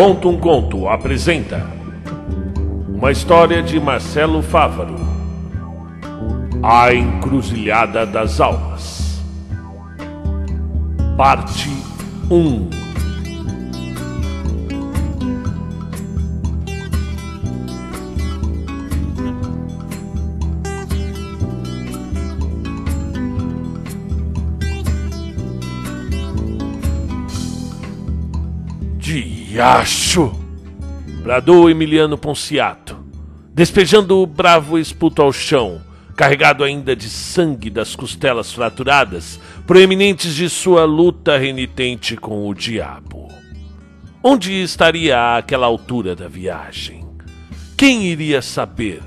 Conta um Conto apresenta uma história de Marcelo Fávaro. A Encruzilhada das Almas. Parte 1 Diacho! Bradou Emiliano Ponciato, despejando o bravo esputo ao chão, carregado ainda de sangue das costelas fraturadas, proeminentes de sua luta renitente com o diabo. Onde estaria àquela altura da viagem? Quem iria saber?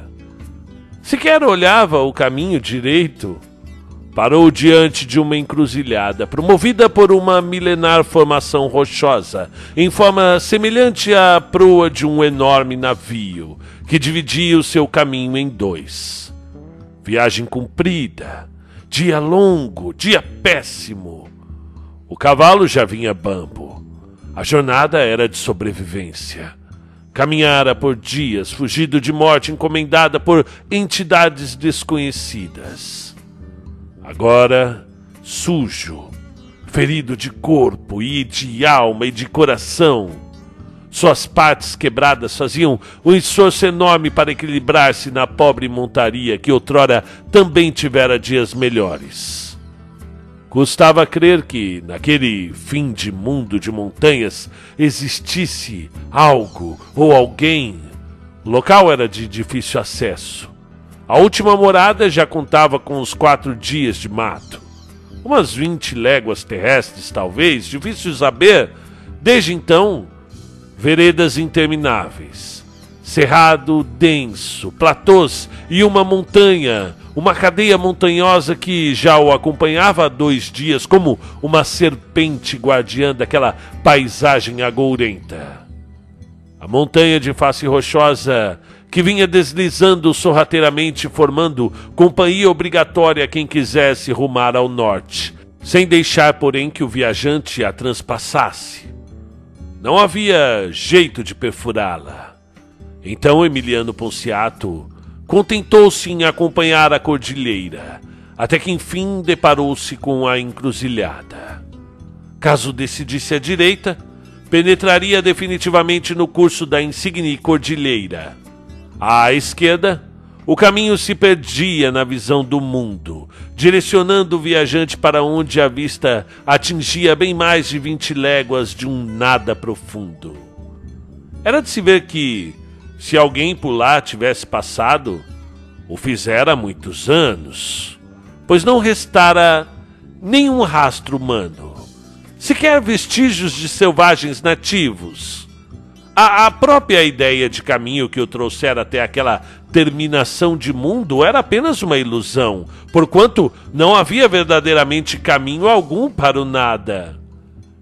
Sequer olhava o caminho direito parou diante de uma encruzilhada, promovida por uma milenar formação rochosa, em forma semelhante à proa de um enorme navio, que dividia o seu caminho em dois. Viagem comprida, dia longo, dia péssimo. O cavalo já vinha bambo. A jornada era de sobrevivência. Caminhara por dias, fugido de morte encomendada por entidades desconhecidas Agora, sujo, ferido de corpo e de alma e de coração, suas partes quebradas faziam um esforço enorme para equilibrar-se na pobre montaria que outrora também tivera dias melhores. Custava crer que, naquele fim de mundo de montanhas, existisse algo ou alguém. O local era de difícil acesso. A última morada já contava com os quatro dias de mato. Umas vinte léguas terrestres, talvez, difícil saber. Desde então, veredas intermináveis, cerrado denso, platôs e uma montanha, uma cadeia montanhosa que já o acompanhava há dois dias como uma serpente guardiã daquela paisagem agourenta. A montanha de face rochosa que vinha deslizando sorrateiramente, formando companhia obrigatória a quem quisesse rumar ao norte, sem deixar, porém, que o viajante a transpassasse. Não havia jeito de perfurá-la. Então Emiliano Ponciato contentou-se em acompanhar a cordilheira, até que enfim deparou-se com a encruzilhada. Caso decidisse à direita, penetraria definitivamente no curso da insigne cordilheira à esquerda, o caminho se perdia na visão do mundo, direcionando o viajante para onde a vista atingia bem mais de vinte léguas de um nada profundo. Era de se ver que, se alguém por lá tivesse passado, o fizera há muitos anos, pois não restara nenhum rastro humano, sequer vestígios de selvagens nativos a, a, própria ideia de caminho que o trouxera até aquela terminação de mundo era apenas uma ilusão, porquanto não havia verdadeiramente caminho algum para o nada.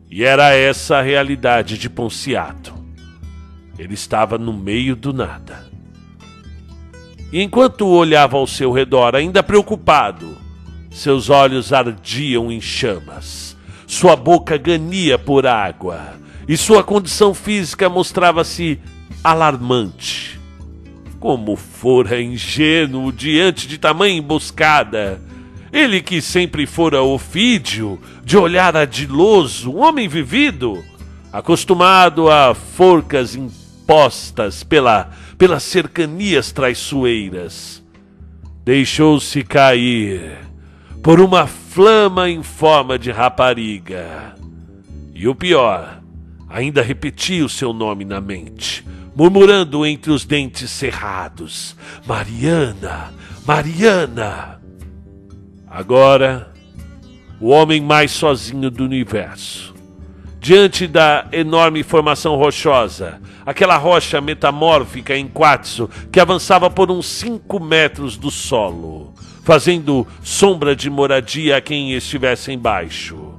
E era essa a realidade de Ponciato. Ele estava no meio do nada. E enquanto olhava ao seu redor, ainda preocupado, seus olhos ardiam em chamas, sua boca gania por água e sua condição física mostrava-se alarmante. Como fora ingênuo diante de tamanha emboscada. Ele que sempre fora ofídio, de olhar adiloso, um homem vivido, acostumado a forcas impostas pela, pelas cercanias traiçoeiras. Deixou-se cair por uma flama em forma de rapariga. E o pior, Ainda repetia o seu nome na mente, murmurando entre os dentes cerrados: Mariana, Mariana. Agora, o homem mais sozinho do universo. Diante da enorme formação rochosa, aquela rocha metamórfica em quartzo que avançava por uns cinco metros do solo, fazendo sombra de moradia a quem estivesse embaixo.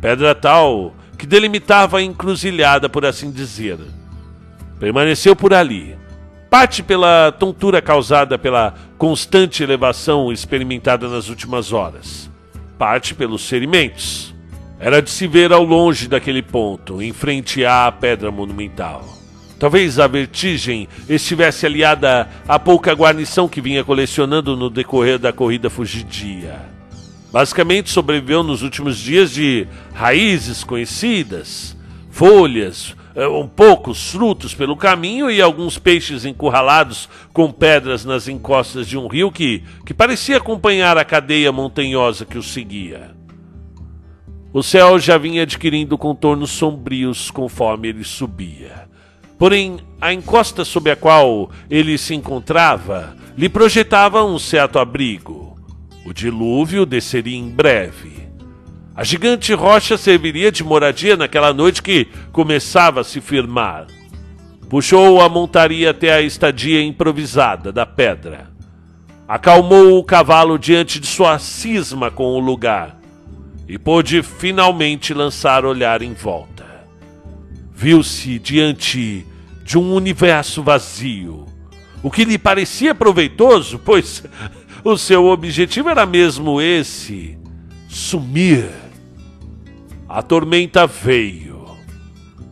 Pedra tal que delimitava a encruzilhada, por assim dizer. Permaneceu por ali, parte pela tontura causada pela constante elevação experimentada nas últimas horas, parte pelos ferimentos. era de se ver ao longe daquele ponto, em frente à pedra monumental. Talvez a vertigem estivesse aliada à pouca guarnição que vinha colecionando no decorrer da corrida fugidia. Basicamente sobreviveu nos últimos dias de raízes conhecidas, folhas, eh, um poucos frutos pelo caminho e alguns peixes encurralados com pedras nas encostas de um rio que, que parecia acompanhar a cadeia montanhosa que o seguia. O céu já vinha adquirindo contornos sombrios conforme ele subia. Porém, a encosta sob a qual ele se encontrava lhe projetava um certo abrigo. O dilúvio desceria em breve. A gigante rocha serviria de moradia naquela noite que começava a se firmar. Puxou a montaria até a estadia improvisada da pedra. Acalmou o cavalo diante de sua cisma com o lugar e pôde finalmente lançar olhar em volta. Viu-se diante de um universo vazio. O que lhe parecia proveitoso, pois o seu objetivo era mesmo esse: sumir. A tormenta veio,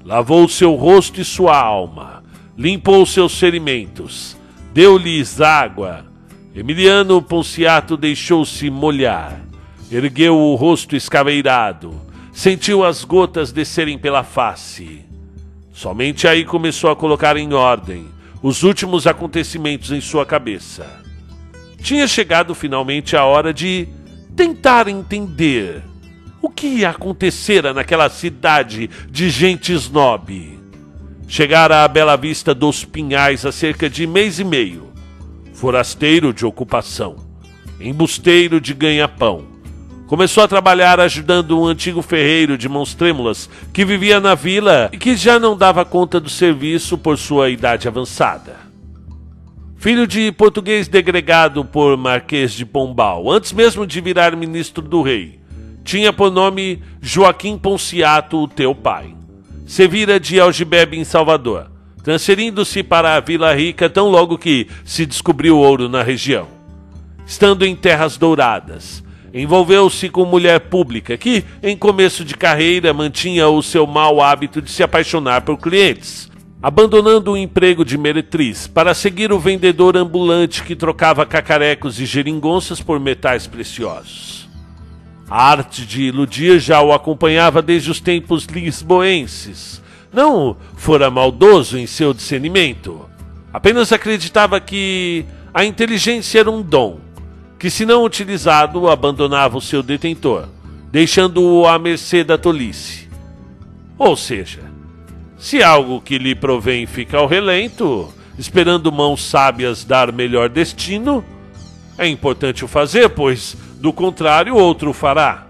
lavou seu rosto e sua alma, limpou seus ferimentos, deu-lhes água. Emiliano Ponciato deixou-se molhar, ergueu o rosto escaveirado, sentiu as gotas descerem pela face Somente aí começou a colocar em ordem os últimos acontecimentos em sua cabeça. Tinha chegado finalmente a hora de tentar entender o que acontecera naquela cidade de gente snob. Chegara à bela vista dos Pinhais há cerca de mês e meio. Forasteiro de ocupação, embusteiro de ganha-pão, Começou a trabalhar ajudando um antigo ferreiro de mãos trêmulas que vivia na vila e que já não dava conta do serviço por sua idade avançada. Filho de português degregado por Marquês de Pombal, antes mesmo de virar ministro do rei, tinha por nome Joaquim Ponciato, o teu pai. Servira de algibebe em Salvador, transferindo-se para a Vila Rica tão logo que se descobriu ouro na região. Estando em terras douradas, Envolveu-se com mulher pública que, em começo de carreira, mantinha o seu mau hábito de se apaixonar por clientes, abandonando o emprego de meretriz para seguir o vendedor ambulante que trocava cacarecos e geringonças por metais preciosos. A arte de iludir já o acompanhava desde os tempos lisboenses. Não fora maldoso em seu discernimento. Apenas acreditava que a inteligência era um dom que, se não utilizado, abandonava o seu detentor, deixando-o à mercê da tolice. Ou seja, se algo que lhe provém fica ao relento, esperando mãos sábias dar melhor destino, é importante o fazer, pois, do contrário, outro fará.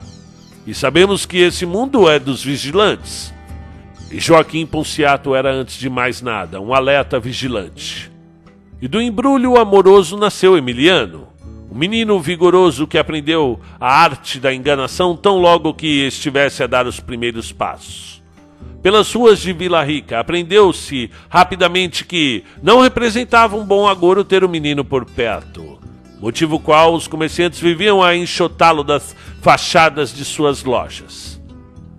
E sabemos que esse mundo é dos vigilantes. E Joaquim Ponciato era, antes de mais nada, um alerta vigilante. E do embrulho amoroso nasceu Emiliano, o menino vigoroso que aprendeu a arte da enganação tão logo que estivesse a dar os primeiros passos. Pelas ruas de Vila Rica, aprendeu-se rapidamente que não representava um bom agouro ter o menino por perto, motivo qual os comerciantes viviam a enxotá-lo das fachadas de suas lojas.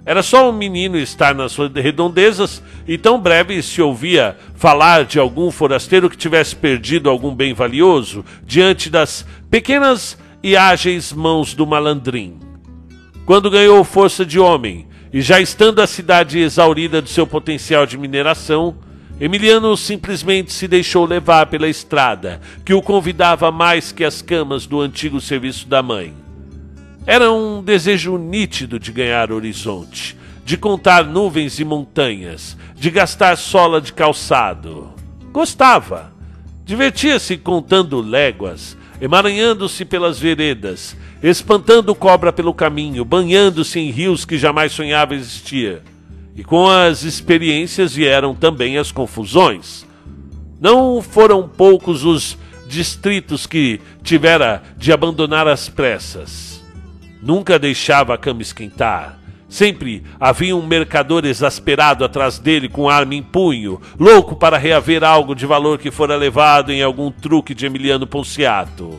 Era só um menino estar nas redondezas e tão breve se ouvia falar de algum forasteiro que tivesse perdido algum bem valioso diante das pequenas e ágeis mãos do malandrim. Quando ganhou força de homem e já estando a cidade exaurida do seu potencial de mineração, Emiliano simplesmente se deixou levar pela estrada, que o convidava mais que as camas do antigo serviço da mãe. Era um desejo nítido de ganhar horizonte, de contar nuvens e montanhas, de gastar sola de calçado. Gostava. Divertia-se contando léguas, emaranhando-se pelas veredas, espantando cobra pelo caminho, banhando-se em rios que jamais sonhava existir. E com as experiências vieram também as confusões. Não foram poucos os distritos que tivera de abandonar às pressas Nunca deixava a cama esquentar. Sempre havia um mercador exasperado atrás dele com arma em punho, louco para reaver algo de valor que fora levado em algum truque de Emiliano Ponciato.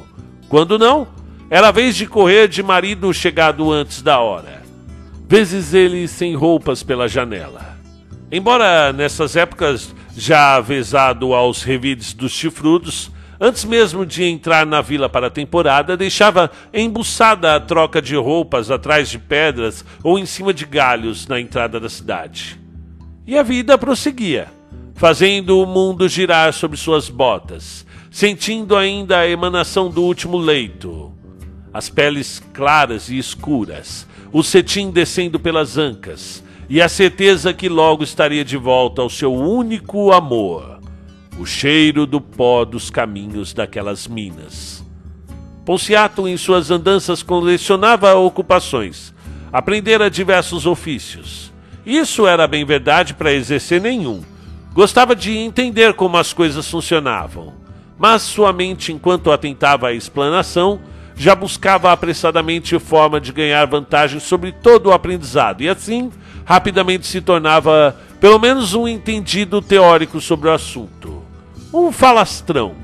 Quando não, era vez de correr de marido chegado antes da hora. vezes ele sem roupas pela janela. Embora nessas épocas já avezado aos revides dos chifrudos, antes mesmo de entrar na vila para a temporada, deixava embuçada a troca de roupas atrás de pedras ou em cima de galhos na entrada da cidade. E a vida prosseguia, fazendo o mundo girar sobre suas botas, sentindo ainda a emanação do último leito. As peles claras e escuras, o cetim descendo pelas ancas, e a certeza que logo estaria de volta ao seu único amor, o cheiro do pó dos caminhos daquelas minas. Ponciato, em suas andanças, colecionava ocupações, aprendera diversos ofícios. Isso era bem verdade para exercer nenhum. Gostava de entender como as coisas funcionavam, mas sua mente, enquanto atentava à explanação, já buscava apressadamente forma de ganhar vantagem sobre todo o aprendizado e assim rapidamente se tornava pelo menos um entendido teórico sobre o assunto. Um falastrão.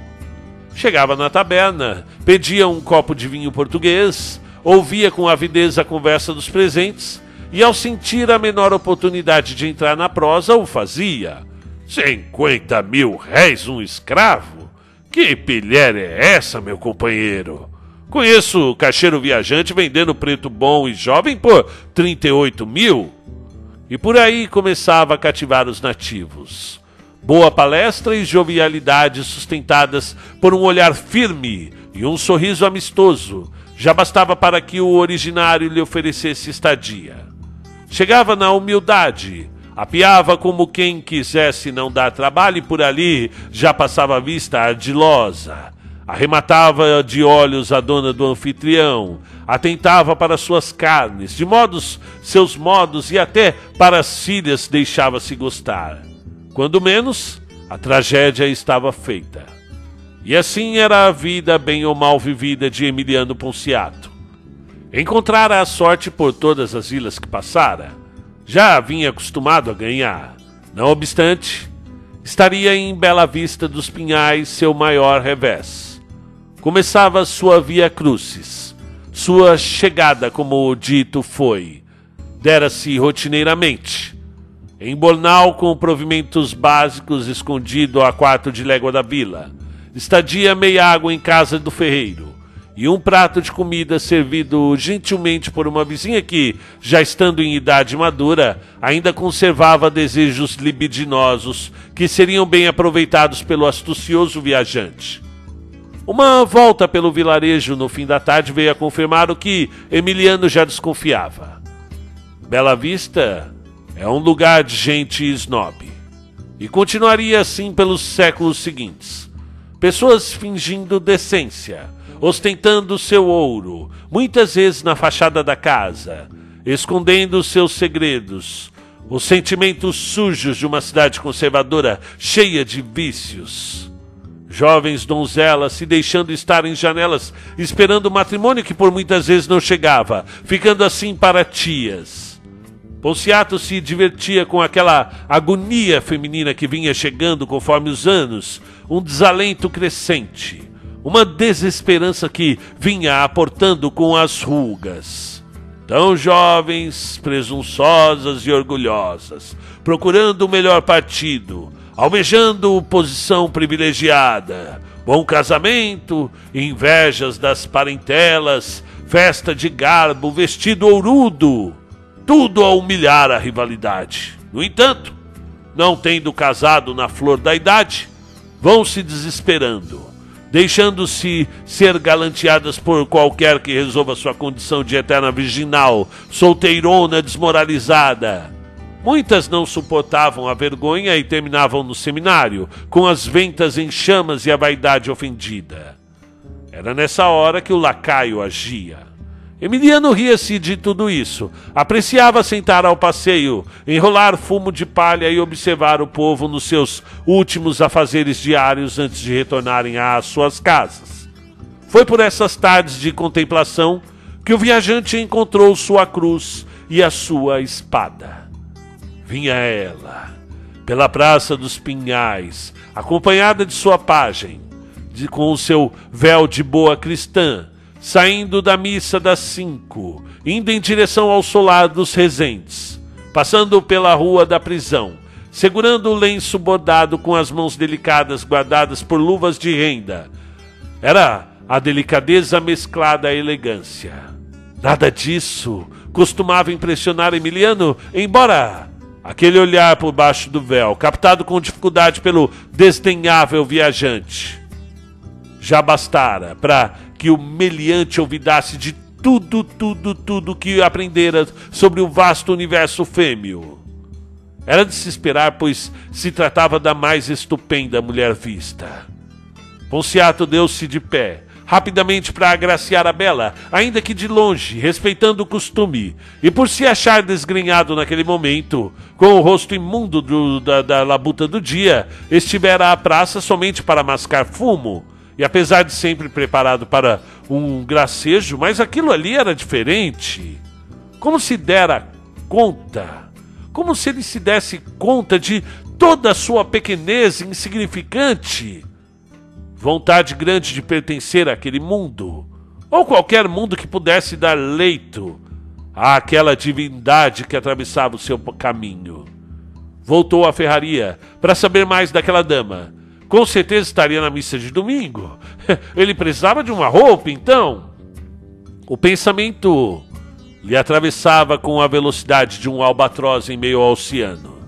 Chegava na taberna, pedia um copo de vinho português, ouvia com avidez a conversa dos presentes e, ao sentir a menor oportunidade de entrar na prosa, o fazia. Cinquenta mil réis um escravo? Que pilher é essa, meu companheiro? Conheço caixeiro viajante vendendo preto bom e jovem por 38 mil. E por aí começava a cativar os nativos. Boa palestra e jovialidade sustentadas por um olhar firme e um sorriso amistoso já bastava para que o originário lhe oferecesse estadia. Chegava na humildade, apiava como quem quisesse não dar trabalho e por ali já passava a vista ardilosa Arrematava de olhos a dona do anfitrião, atentava para suas carnes, de modos seus modos e até para as filhas deixava-se gostar. Quando menos, a tragédia estava feita. E assim era a vida bem ou mal vivida de Emiliano Ponciato. Encontrara a sorte por todas as vilas que passara. Já vinha acostumado a ganhar. Não obstante, estaria em Bela Vista dos Pinhais seu maior revés começava sua via crucis. Sua chegada, como dito foi, dera-se rotineiramente. Em Bornal, com provimentos básicos escondido a quarto de légua da vila. Estadia meia água em casa do ferreiro. E um prato de comida servido gentilmente por uma vizinha que, já estando em idade madura, ainda conservava desejos libidinosos que seriam bem aproveitados pelo astucioso viajante. Uma volta pelo vilarejo no fim da tarde veio a confirmar o que Emiliano já desconfiava. Bela Vista é um lugar de gente snob. E continuaria assim pelos séculos seguintes. Pessoas fingindo decência, ostentando seu ouro, muitas vezes na fachada da casa, escondendo seus segredos, os sentimentos sujos de uma cidade conservadora cheia de vícios. Jovens donzelas se deixando estar em janelas, esperando o matrimônio que por muitas vezes não chegava, ficando assim para tias. Ponciato se divertia com aquela agonia feminina que vinha chegando conforme os anos, um desalento crescente, uma desesperança que vinha aportando com as rugas. Tão jovens, presunçosas e orgulhosas, procurando o melhor partido, almejando posição privilegiada, bom casamento, invejas das parentelas, festa de garbo, vestido ourudo, tudo a humilhar a rivalidade. No entanto, não tendo casado na flor da idade, vão se desesperando, deixando-se ser galanteadas por qualquer que resolva sua condição de eterna virginal, solteirona desmoralizada Muitas não suportavam a vergonha e terminavam no seminário, com as ventas em chamas e a vaidade ofendida. Era nessa hora que o lacaio agia. Emiliano ria-se de tudo isso. Apreciava sentar ao passeio, enrolar fumo de palha e observar o povo nos seus últimos afazeres diários antes de retornarem às suas casas. Foi por essas tardes de contemplação que o viajante encontrou sua cruz e a sua espada vinha ela, pela Praça dos Pinhais, acompanhada de sua pajem, de, com o seu véu de boa cristã, saindo da missa das cinco, indo em direção ao solar dos Resentes, passando pela rua da prisão, segurando o lenço bordado com as mãos delicadas guardadas por luvas de renda. Era a delicadeza mesclada à elegância. Nada disso costumava impressionar Emiliano, embora aquele olhar por baixo do véu, captado com dificuldade pelo desdenhável viajante, já bastara para que o meliante ouvidasse de tudo, tudo, tudo que aprendera sobre o vasto universo fêmeo. Era de se esperar, pois se tratava da mais estupenda mulher vista. Ponciato deu-se de pé, rapidamente para agraciar a bela, ainda que de longe, respeitando o costume, e por se achar desgrenhado naquele momento, com o rosto imundo do, da, da labuta do dia, estivera à praça somente para mascar fumo e apesar de sempre preparado para um gracejo, mas aquilo ali era diferente. Como se dera conta, como se ele se desse conta de toda a sua pequenez insignificante. Vontade grande de pertencer àquele mundo, ou qualquer mundo que pudesse dar leito àquela divindade que atravessava o seu caminho. Voltou à ferraria para saber mais daquela dama com certeza estaria na missa de domingo. Ele precisava de uma roupa, então. O pensamento lhe atravessava com a velocidade de um albatroz em meio ao oceano.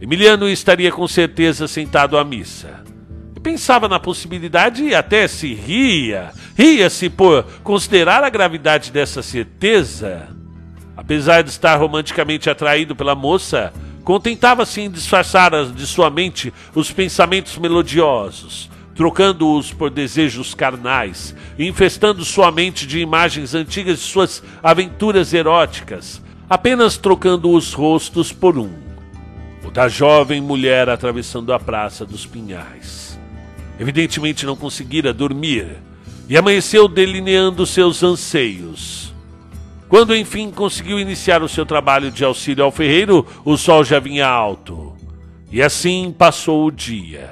Emiliano estaria com certeza sentado à missa. Pensava na possibilidade e até se ria. Ria-se por considerar a gravidade dessa certeza. Apesar de estar romanticamente atraído pela moça, Contentava-se em disfarçar de sua mente os pensamentos melodiosos, trocando-os por desejos carnais, infestando sua mente de imagens antigas de suas aventuras eróticas, apenas trocando os rostos por um: o da jovem mulher atravessando a Praça dos Pinhais. Evidentemente não conseguira dormir e amanheceu delineando seus anseios quando enfim conseguiu iniciar o seu trabalho de auxílio ao ferreiro, o sol já vinha alto. E assim passou o dia,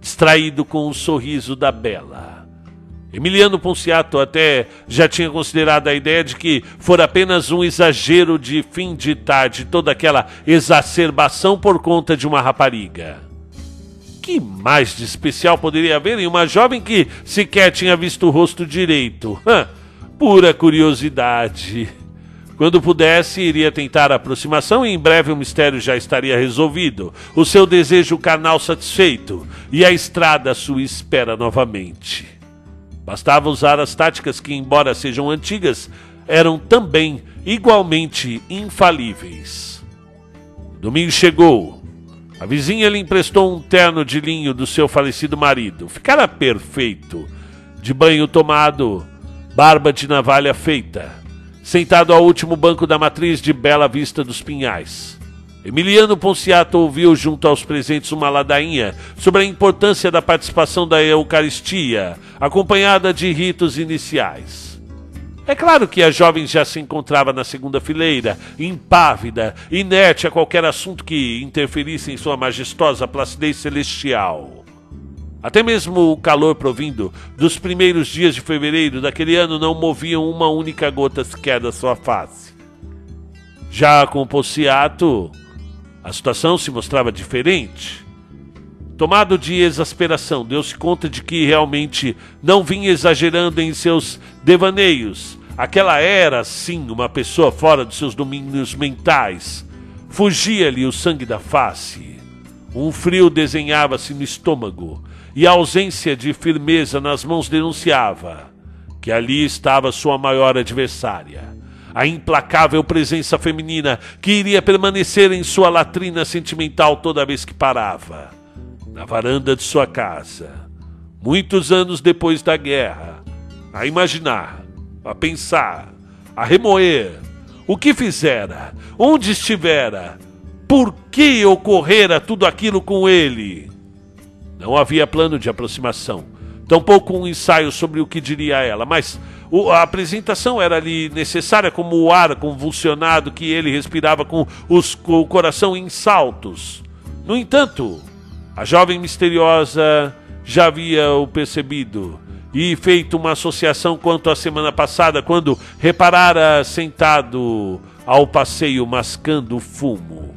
distraído com o sorriso da Bela. Emiliano Ponciato até já tinha considerado a ideia de que fora apenas um exagero de fim de tarde toda aquela exacerbação por conta de uma rapariga. Que mais de especial poderia haver em uma jovem que sequer tinha visto o rosto direito? Hã? Pura curiosidade. Quando pudesse, iria tentar a aproximação e em breve o mistério já estaria resolvido, o seu desejo carnal satisfeito e a estrada à sua espera novamente. Bastava usar as táticas que, embora sejam antigas, eram também igualmente infalíveis. Domingo chegou. A vizinha lhe emprestou um terno de linho do seu falecido marido. Ficara perfeito, de banho tomado barba de navalha feita, sentado ao último banco da matriz de Bela Vista dos Pinhais. Emiliano Ponciato ouviu junto aos presentes uma ladainha sobre a importância da participação da Eucaristia, acompanhada de ritos iniciais. É claro que a jovem já se encontrava na segunda fileira, impávida, inerte a qualquer assunto que interferisse em sua majestosa placidez celestial. Até mesmo o calor provindo dos primeiros dias de fevereiro daquele ano não moviam uma única gota sequer da sua face. Já com o Pociato, a situação se mostrava diferente. Tomado de exasperação, deu-se conta de que realmente não vinha exagerando em seus devaneios. Aquela era, sim, uma pessoa fora dos seus domínios mentais. Fugia-lhe o sangue da face. Um frio desenhava-se no estômago e a ausência de firmeza nas mãos denunciava que ali estava sua maior adversária, a implacável presença feminina que iria permanecer em sua latrina sentimental toda vez que parava, na varanda de sua casa, muitos anos depois da guerra, a imaginar, a pensar, a remoer o que fizera, onde estivera, por que ocorrera tudo aquilo com ele não havia plano de aproximação, tampouco um ensaio sobre o que diria ela, mas a apresentação era ali necessária como o ar convulsionado que ele respirava com, os, com o coração em saltos. No entanto, a jovem misteriosa já havia o percebido e feito uma associação quanto à semana passada, quando reparara sentado ao passeio mascando fumo.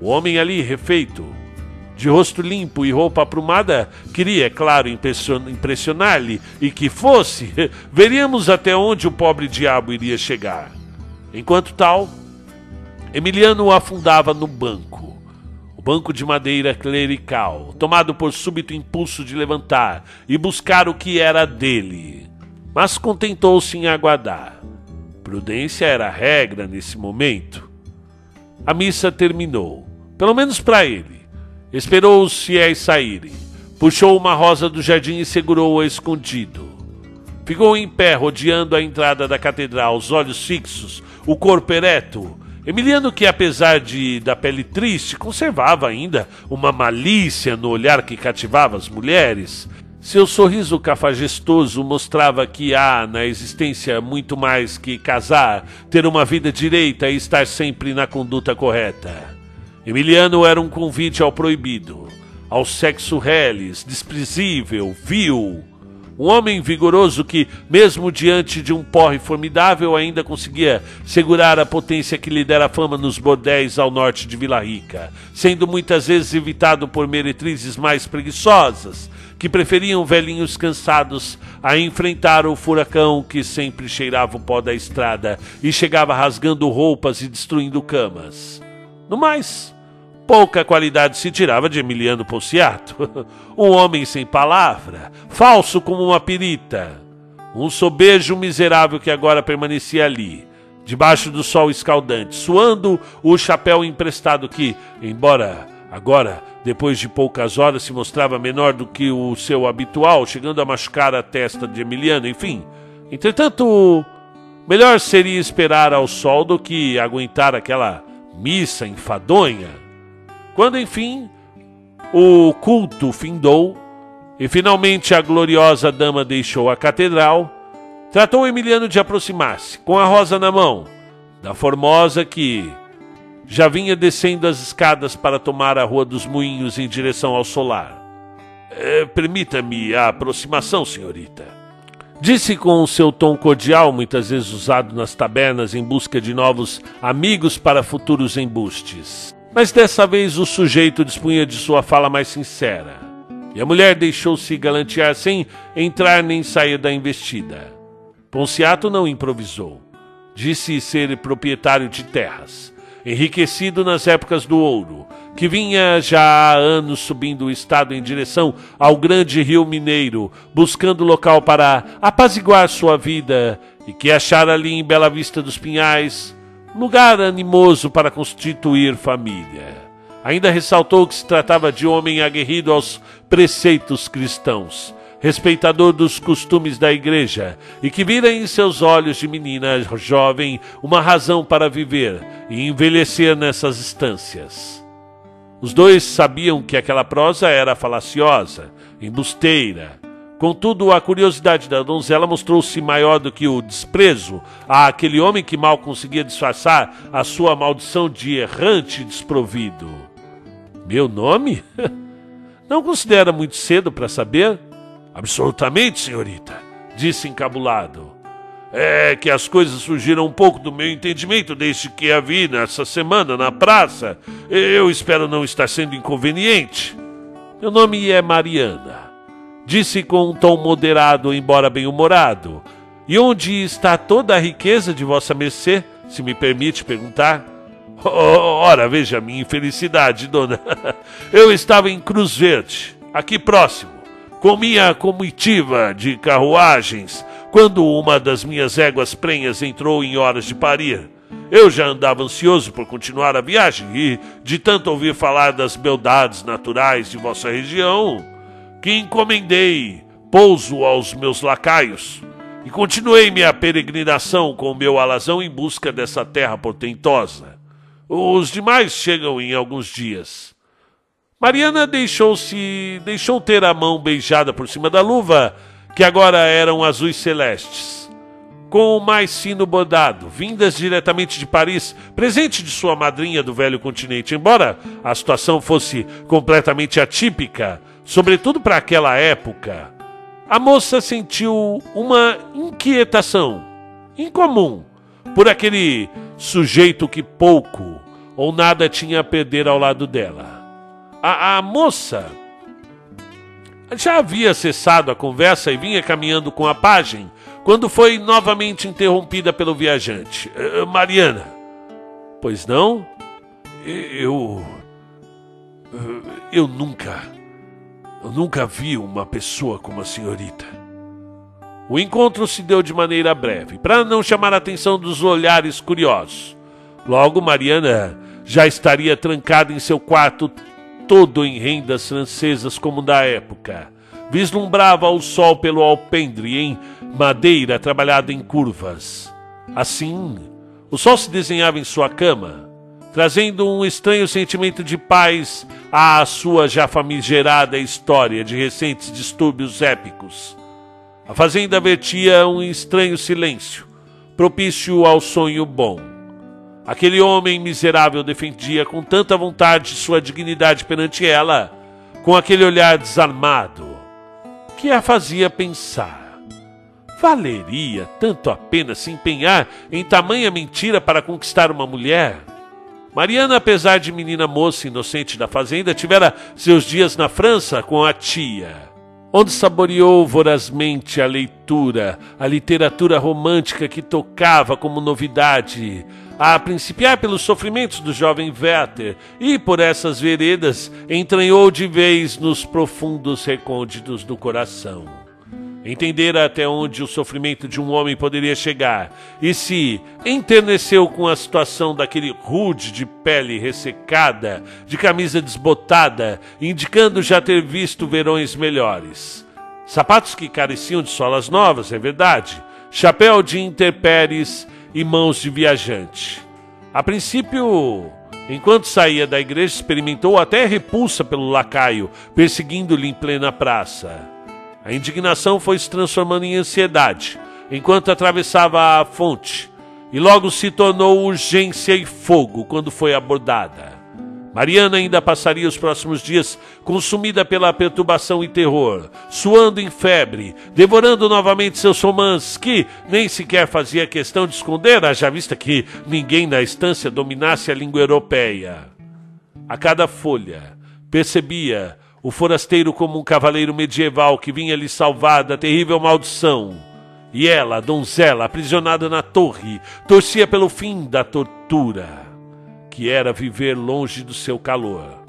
O homem ali, refeito, de rosto limpo e roupa aprumada, queria, é claro, impressionar-lhe e que fosse, veríamos até onde o pobre diabo iria chegar. Enquanto tal, Emiliano afundava no banco. O banco de madeira clerical, tomado por súbito impulso de levantar e buscar o que era dele. Mas contentou-se em aguardar. Prudência era a regra nesse momento. A missa terminou, pelo menos para ele. Esperou os fiéis saírem. Puxou uma rosa do jardim e segurou-a escondido. Ficou em pé, rodeando a entrada da catedral, os olhos fixos, o corpo ereto. Emiliano, que apesar de da pele triste, conservava ainda uma malícia no olhar que cativava as mulheres. Seu sorriso cafajestoso mostrava que há na existência muito mais que casar, ter uma vida direita e estar sempre na conduta correta. Emiliano era um convite ao proibido, ao sexo reles, desprezível, vil. Um homem vigoroso que, mesmo diante de um porre formidável, ainda conseguia segurar a potência que lhe dera fama nos bordéis ao norte de Vila Rica, sendo muitas vezes evitado por meretrizes mais preguiçosas, que preferiam velhinhos cansados a enfrentar o furacão que sempre cheirava o pó da estrada e chegava rasgando roupas e destruindo camas. No mais, pouca qualidade se tirava de Emiliano Ponciato. um homem sem palavra, falso como uma pirita. Um sobejo miserável que agora permanecia ali, debaixo do sol escaldante, suando o chapéu emprestado que, embora agora, depois de poucas horas, se mostrava menor do que o seu habitual, chegando a machucar a testa de Emiliano, enfim. Entretanto, melhor seria esperar ao sol do que aguentar aquela missa enfadonha. Quando enfim o culto findou e finalmente a gloriosa dama deixou a catedral, tratou Emiliano de aproximar-se, com a rosa na mão, da formosa que já vinha descendo as escadas para tomar a Rua dos Moinhos em direção ao solar. É, Permita-me a aproximação, senhorita. Disse com o seu tom cordial, muitas vezes usado nas tabernas em busca de novos amigos para futuros embustes. Mas dessa vez o sujeito dispunha de sua fala mais sincera. E a mulher deixou-se galantear sem entrar nem sair da investida. Ponciato não improvisou. Disse ser proprietário de terras, enriquecido nas épocas do ouro, que vinha já há anos subindo o estado em direção ao grande rio Mineiro, buscando local para apaziguar sua vida, e que achara ali em Bela Vista dos Pinhais lugar animoso para constituir família. Ainda ressaltou que se tratava de homem aguerrido aos preceitos cristãos, respeitador dos costumes da igreja, e que vira em seus olhos de menina jovem uma razão para viver e envelhecer nessas estâncias. Os dois sabiam que aquela prosa era falaciosa, embusteira. Contudo, a curiosidade da donzela mostrou-se maior do que o desprezo a aquele homem que mal conseguia disfarçar a sua maldição de errante desprovido. Meu nome? Não considera muito cedo para saber? Absolutamente, senhorita, disse encabulado. É que as coisas surgiram um pouco do meu entendimento desde que a vi nessa semana na praça. Eu espero não estar sendo inconveniente. Meu nome é Mariana. Disse com um tom moderado, embora bem-humorado. E onde está toda a riqueza de vossa mercê, se me permite perguntar? Oh, ora, veja a minha infelicidade, dona. Eu estava em Cruz Verde, aqui próximo, com minha comitiva de carruagens quando uma das minhas éguas prenhas entrou em horas de parir, eu já andava ansioso por continuar a viagem e, de tanto ouvir falar das beldades naturais de vossa região, que encomendei pouso aos meus lacaios e continuei minha peregrinação com o meu alazão em busca dessa terra portentosa. Os demais chegam em alguns dias. Mariana deixou-se, deixou ter a mão beijada por cima da luva que agora eram azuis celestes, com o mais fino bordado, vindas diretamente de Paris, presente de sua madrinha do velho continente. Embora a situação fosse completamente atípica, sobretudo para aquela época, a moça sentiu uma inquietação incomum por aquele sujeito que pouco ou nada tinha a perder ao lado dela. A, a moça já havia cessado a conversa e vinha caminhando com a pajem quando foi novamente interrompida pelo viajante. Uh, Mariana. Pois não? Eu. Eu nunca. Eu nunca vi uma pessoa como a senhorita. O encontro se deu de maneira breve, para não chamar a atenção dos olhares curiosos. Logo, Mariana já estaria trancada em seu quarto, todo em rendas francesas como da época. Vislumbrava o sol pelo alpendre em madeira trabalhada em curvas. Assim, o sol se desenhava em sua cama, trazendo um estranho sentimento de paz à sua já famigerada história de recentes distúrbios épicos. A fazenda vertia um estranho silêncio, propício ao sonho bom. Aquele homem miserável defendia com tanta vontade sua dignidade perante ela, com aquele olhar desarmado, que a fazia pensar. Valeria tanto a pena se empenhar em tamanha mentira para conquistar uma mulher? Mariana, apesar de menina moça inocente da fazenda, tivera seus dias na França com a tia, onde saboreou vorazmente a leitura, a literatura romântica que tocava como novidade, a principiar pelos sofrimentos do jovem Werther, e por essas veredas entranhou de vez nos profundos recônditos do coração entendera até onde o sofrimento de um homem poderia chegar e se enterneceu com a situação daquele rude de pele ressecada, de camisa desbotada, indicando já ter visto verões melhores. Sapatos que careciam de solas novas, é verdade, chapéu de interpéries e mãos de viajante. A princípio, enquanto saía da igreja, experimentou até repulsa pelo lacaio, perseguindo-lhe em plena praça. A indignação foi se transformando em ansiedade enquanto atravessava a fonte, e logo se tornou urgência e fogo quando foi abordada. Mariana ainda passaria os próximos dias consumida pela perturbação e terror, suando em febre, devorando novamente seus romances, que nem sequer fazia questão de esconder, haja vista que ninguém na estância dominasse a língua europeia. A cada folha, percebia o forasteiro como um cavaleiro medieval que vinha lhe salvar da terrível maldição. E ela, donzela, aprisionada na torre, torcia pelo fim da tortura, que era viver longe do seu calor.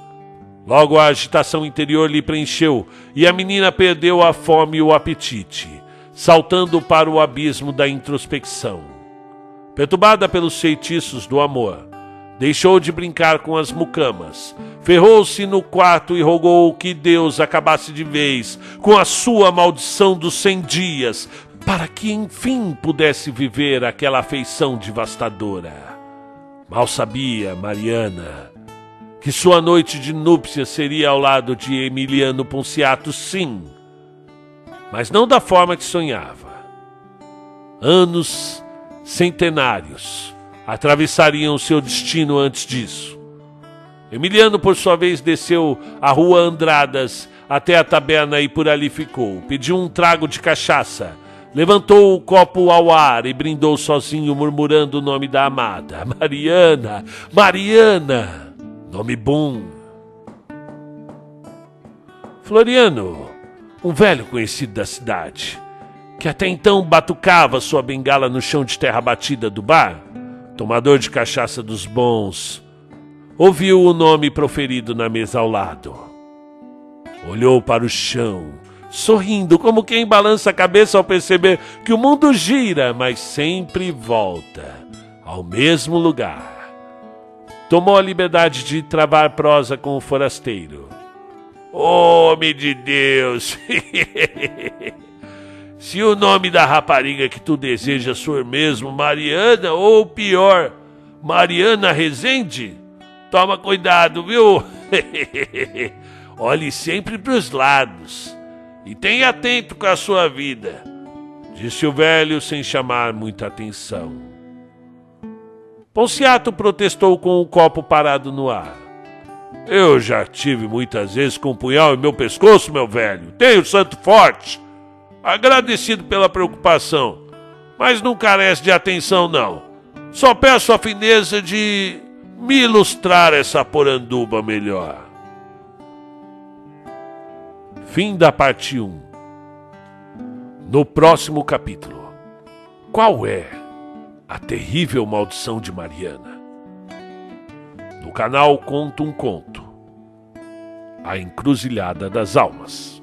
Logo a agitação interior lhe preencheu e a menina perdeu a fome e o apetite, saltando para o abismo da introspecção. Perturbada pelos feitiços do amor, deixou de brincar com as mucamas, ferrou-se no quarto e rogou que Deus acabasse de vez com a sua maldição dos cem dias, para que enfim pudesse viver aquela afeição devastadora. Mal sabia Mariana que sua noite de núpcias seria ao lado de Emiliano Ponciato, sim, mas não da forma que sonhava. Anos centenários atravessariam seu destino antes disso. Emiliano, por sua vez, desceu a rua Andradas até a taberna e por ali ficou. Pediu um trago de cachaça, levantou o copo ao ar e brindou sozinho, murmurando o nome da amada: Mariana, Mariana, nome bom. Floriano, um velho conhecido da cidade, que até então batucava sua bengala no chão de terra batida do bar, tomador de cachaça dos bons, ouviu o nome proferido na mesa ao lado. Olhou para o chão, sorrindo como quem balança a cabeça ao perceber que o mundo gira, mas sempre volta ao mesmo lugar. Tomou a liberdade de travar prosa com o forasteiro. Homem de Deus! Se o nome da rapariga que tu desejas for mesmo Mariana, ou pior, Mariana Rezende, toma cuidado, viu? Olhe sempre para os lados e tenha atento com a sua vida, disse o velho sem chamar muita atenção. Ponciato protestou com o copo parado no ar. Eu já tive muitas vezes com um punhal em meu pescoço, meu velho. Tenho santo forte. Agradecido pela preocupação, mas não carece de atenção, não. Só peço a fineza de me ilustrar essa poranduba melhor. Fim da parte 1. No próximo capítulo, qual é a terrível maldição de Mariana? No canal Conto um Conto A Encruzilhada das Almas.